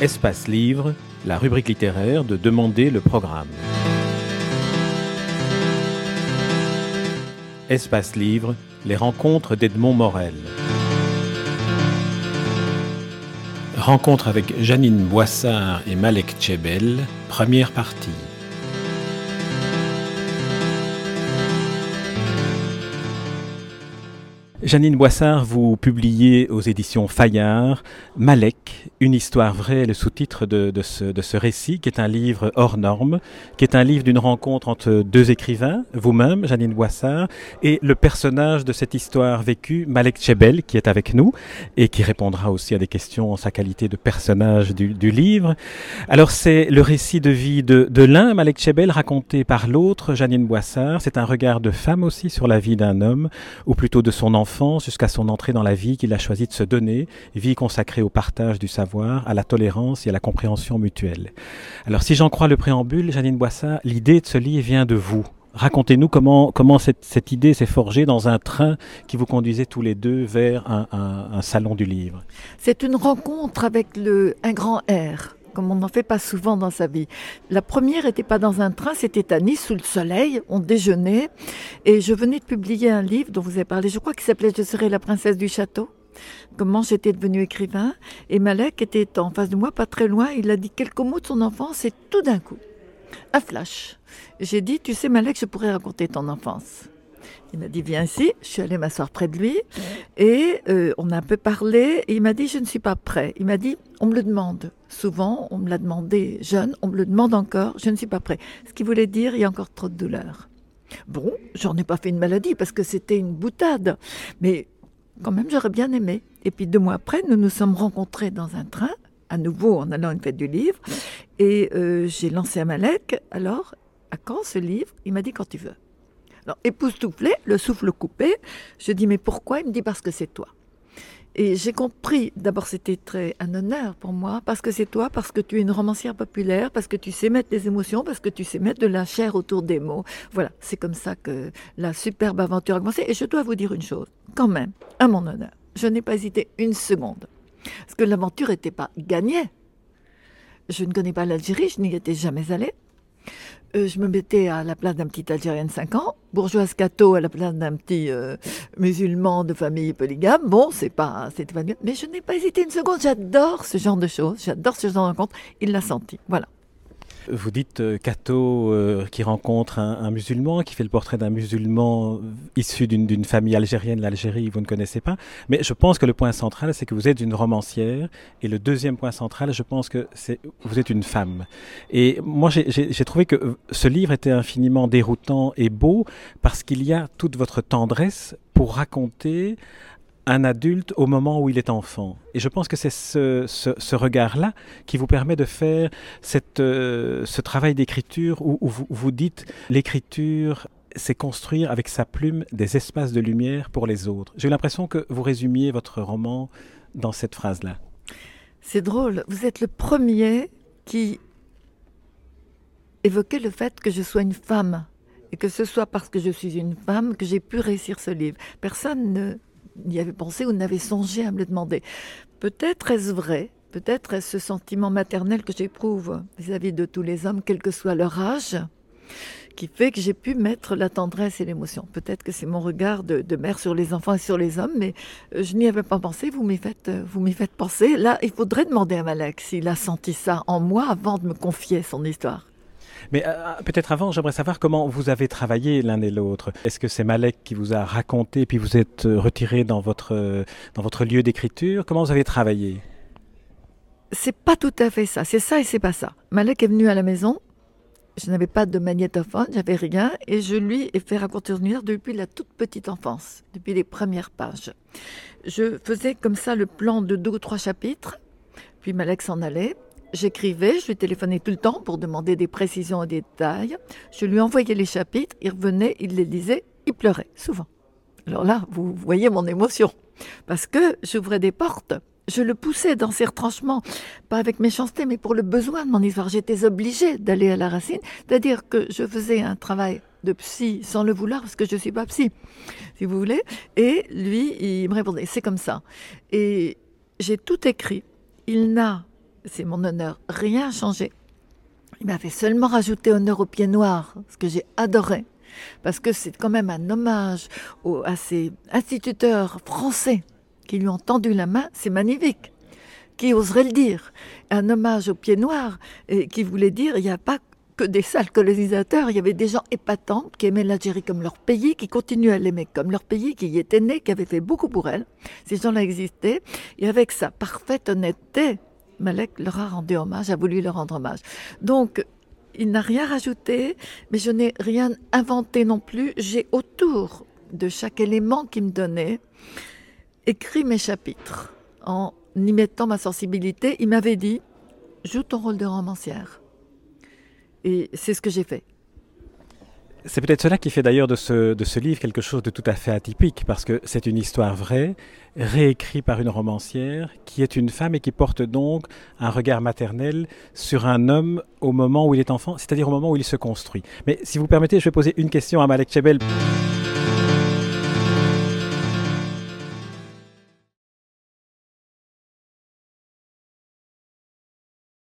Espace Livre, la rubrique littéraire de Demander le programme. Espace Livre, les rencontres d'Edmond Morel. Rencontre avec Janine Boissard et Malek Tchebel, première partie. Janine Boissard, vous publiez aux éditions Fayard Malek, une histoire vraie, le sous-titre de, de, ce, de, ce, récit, qui est un livre hors norme, qui est un livre d'une rencontre entre deux écrivains, vous-même, Janine Boissard, et le personnage de cette histoire vécue, Malek Chebel, qui est avec nous, et qui répondra aussi à des questions en sa qualité de personnage du, du livre. Alors c'est le récit de vie de, de l'un, Malek Chebel, raconté par l'autre, Janine Boissard. C'est un regard de femme aussi sur la vie d'un homme, ou plutôt de son enfant jusqu'à son entrée dans la vie qu'il a choisi de se donner, vie consacrée au partage du savoir, à la tolérance et à la compréhension mutuelle. Alors si j'en crois le préambule, Janine Boissat, l'idée de ce livre vient de vous. Racontez-nous comment, cette, idée s'est forgée dans un train qui vous conduisait tous les deux vers un, un, un salon du livre. C'est une rencontre avec le, un grand R comme on n'en fait pas souvent dans sa vie. La première n'était pas dans un train, c'était à Nice sous le soleil, on déjeunait, et je venais de publier un livre dont vous avez parlé, je crois qu'il s'appelait Je serai la princesse du château comment j'étais devenu écrivain. Et Malek était en face de moi, pas très loin. Il a dit quelques mots de son enfance et tout d'un coup, un flash. J'ai dit, tu sais Malek, je pourrais raconter ton enfance. Il m'a dit, viens ici. Je suis allée m'asseoir près de lui et euh, on a un peu parlé. Et il m'a dit, je ne suis pas prêt. Il m'a dit, on me le demande. Souvent, on me l'a demandé jeune, on me le demande encore, je ne suis pas prêt. Ce qui voulait dire, il y a encore trop de douleur. Bon, j'en ai pas fait une maladie parce que c'était une boutade. Mais quand même, j'aurais bien aimé. Et puis deux mois après, nous nous sommes rencontrés dans un train, à nouveau en allant à une fête du livre. Et euh, j'ai lancé à Malek, alors, à quand ce livre? Il m'a dit quand tu veux. Alors, époustouflé, le souffle coupé, je dis mais pourquoi? Il me dit parce que c'est toi. Et j'ai compris, d'abord c'était très un honneur pour moi, parce que c'est toi, parce que tu es une romancière populaire, parce que tu sais mettre des émotions, parce que tu sais mettre de la chair autour des mots. Voilà, c'est comme ça que la superbe aventure a commencé. Et je dois vous dire une chose, quand même, à mon honneur, je n'ai pas hésité une seconde, parce que l'aventure n'était pas gagnée. Je ne connais pas l'Algérie, je n'y étais jamais allée. Euh, je me mettais à la place d'un petit Algérien de 5 ans, bourgeoise catho à la place d'un petit euh, musulman de famille polygame. Bon, c'est pas, c'était pas bien, mais je n'ai pas hésité une seconde. J'adore ce genre de choses, j'adore ce genre de rencontre. Il l'a senti, voilà. Vous dites euh, Cato euh, qui rencontre un, un, musulman, qui fait le portrait d'un musulman issu d'une famille algérienne, l'Algérie, vous ne connaissez pas. Mais je pense que le point central, c'est que vous êtes une romancière. Et le deuxième point central, je pense que c'est vous êtes une femme. Et moi, j'ai trouvé que ce livre était infiniment déroutant et beau parce qu'il y a toute votre tendresse pour raconter un adulte au moment où il est enfant. Et je pense que c'est ce, regard-là qui vous permet de faire euh, ce travail d'écriture où, où, vous, vous dites l'écriture c'est construire avec sa plume des espaces de lumière pour les autres. J'ai l'impression que vous résumiez votre roman dans cette phrase-là. C'est drôle, vous êtes le premier qui évoquait le fait que je sois une femme et que ce soit parce que je suis une femme que j'ai pu réussir ce livre. Personne ne n'y avait pensé ou n'avait songé à me le demander. Peut-être est-ce vrai, peut-être est-ce ce sentiment maternel que j'éprouve vis-à-vis de tous les hommes, quel que soit leur âge, qui fait que j'ai pu mettre la tendresse et l'émotion. Peut-être que c'est mon regard de, mère sur les enfants et sur les hommes, mais euh, je n'y avais pas pensé. Vous faites, euh, vous m'y faites penser. Là, il faudrait demander à Malek s'il a senti ça en moi avant de me confier son histoire. Mais euh, peut-être avant, j'aimerais savoir comment vous avez travaillé l'un et l'autre. Est-ce que c'est Malek qui vous a raconté, puis vous êtes retiré dans votre, dans votre lieu d'écriture? Comment vous avez travaillé? C'est pas tout à fait ça. C'est ça et c'est pas ça. Malek est venu à la maison. Je n'avais pas de magnétophone, j'avais rien, et je lui ai fait raconter depuis la toute petite enfance, depuis les premières pages. Je faisais comme ça le plan de deux ou trois chapitres, puis Malek s'en allait, J'écrivais, je lui téléphonais tout le temps pour demander des précisions et des détails. Je lui envoyais les chapitres, il revenait, il les lisait, il pleurait, souvent. Alors là, vous voyez mon émotion. Parce que j'ouvrais des portes, je le poussais dans ses retranchements, pas avec méchanceté, mais pour le besoin de mon histoire. J'étais obligée d'aller à la racine, c'est-à-dire que je faisais un travail de psy sans le vouloir, parce que je ne suis pas psy, si vous voulez. Et lui, il me répondait, c'est comme ça. Et j'ai tout écrit. Il n'a c'est mon honneur, rien changé. Il m'avait seulement rajouté honneur au pied noir, ce que j'ai adoré, parce que c'est quand même un hommage à ces instituteurs français qui lui ont tendu la main, c'est magnifique. Qui oserait le dire? Un hommage au pied noir, et qui voulait dire il n'y a pas que des sales colonisateurs, il y avait des gens épatants qui aimaient l'Algérie comme leur pays, qui continuaient à l'aimer comme leur pays, qui y étaient nés, qui avaient fait beaucoup pour elle. Ces gens-là existaient, et avec sa parfaite honnêteté, Malek leur a rendu hommage, a voulu leur rendre hommage. Donc, il n'a rien rajouté, mais je n'ai rien inventé non plus. J'ai autour de chaque élément qu'il me donnait écrit mes chapitres en y mettant ma sensibilité. Il m'avait dit, joue ton rôle de romancière. Et c'est ce que j'ai fait. C'est peut-être cela qui fait d'ailleurs de ce, de ce livre quelque chose de tout à fait atypique, parce que c'est une histoire vraie, réécrite par une romancière, qui est une femme et qui porte donc un regard maternel sur un homme au moment où il est enfant, c'est-à-dire au moment où il se construit. Mais si vous permettez, je vais poser une question à Malek Chebel.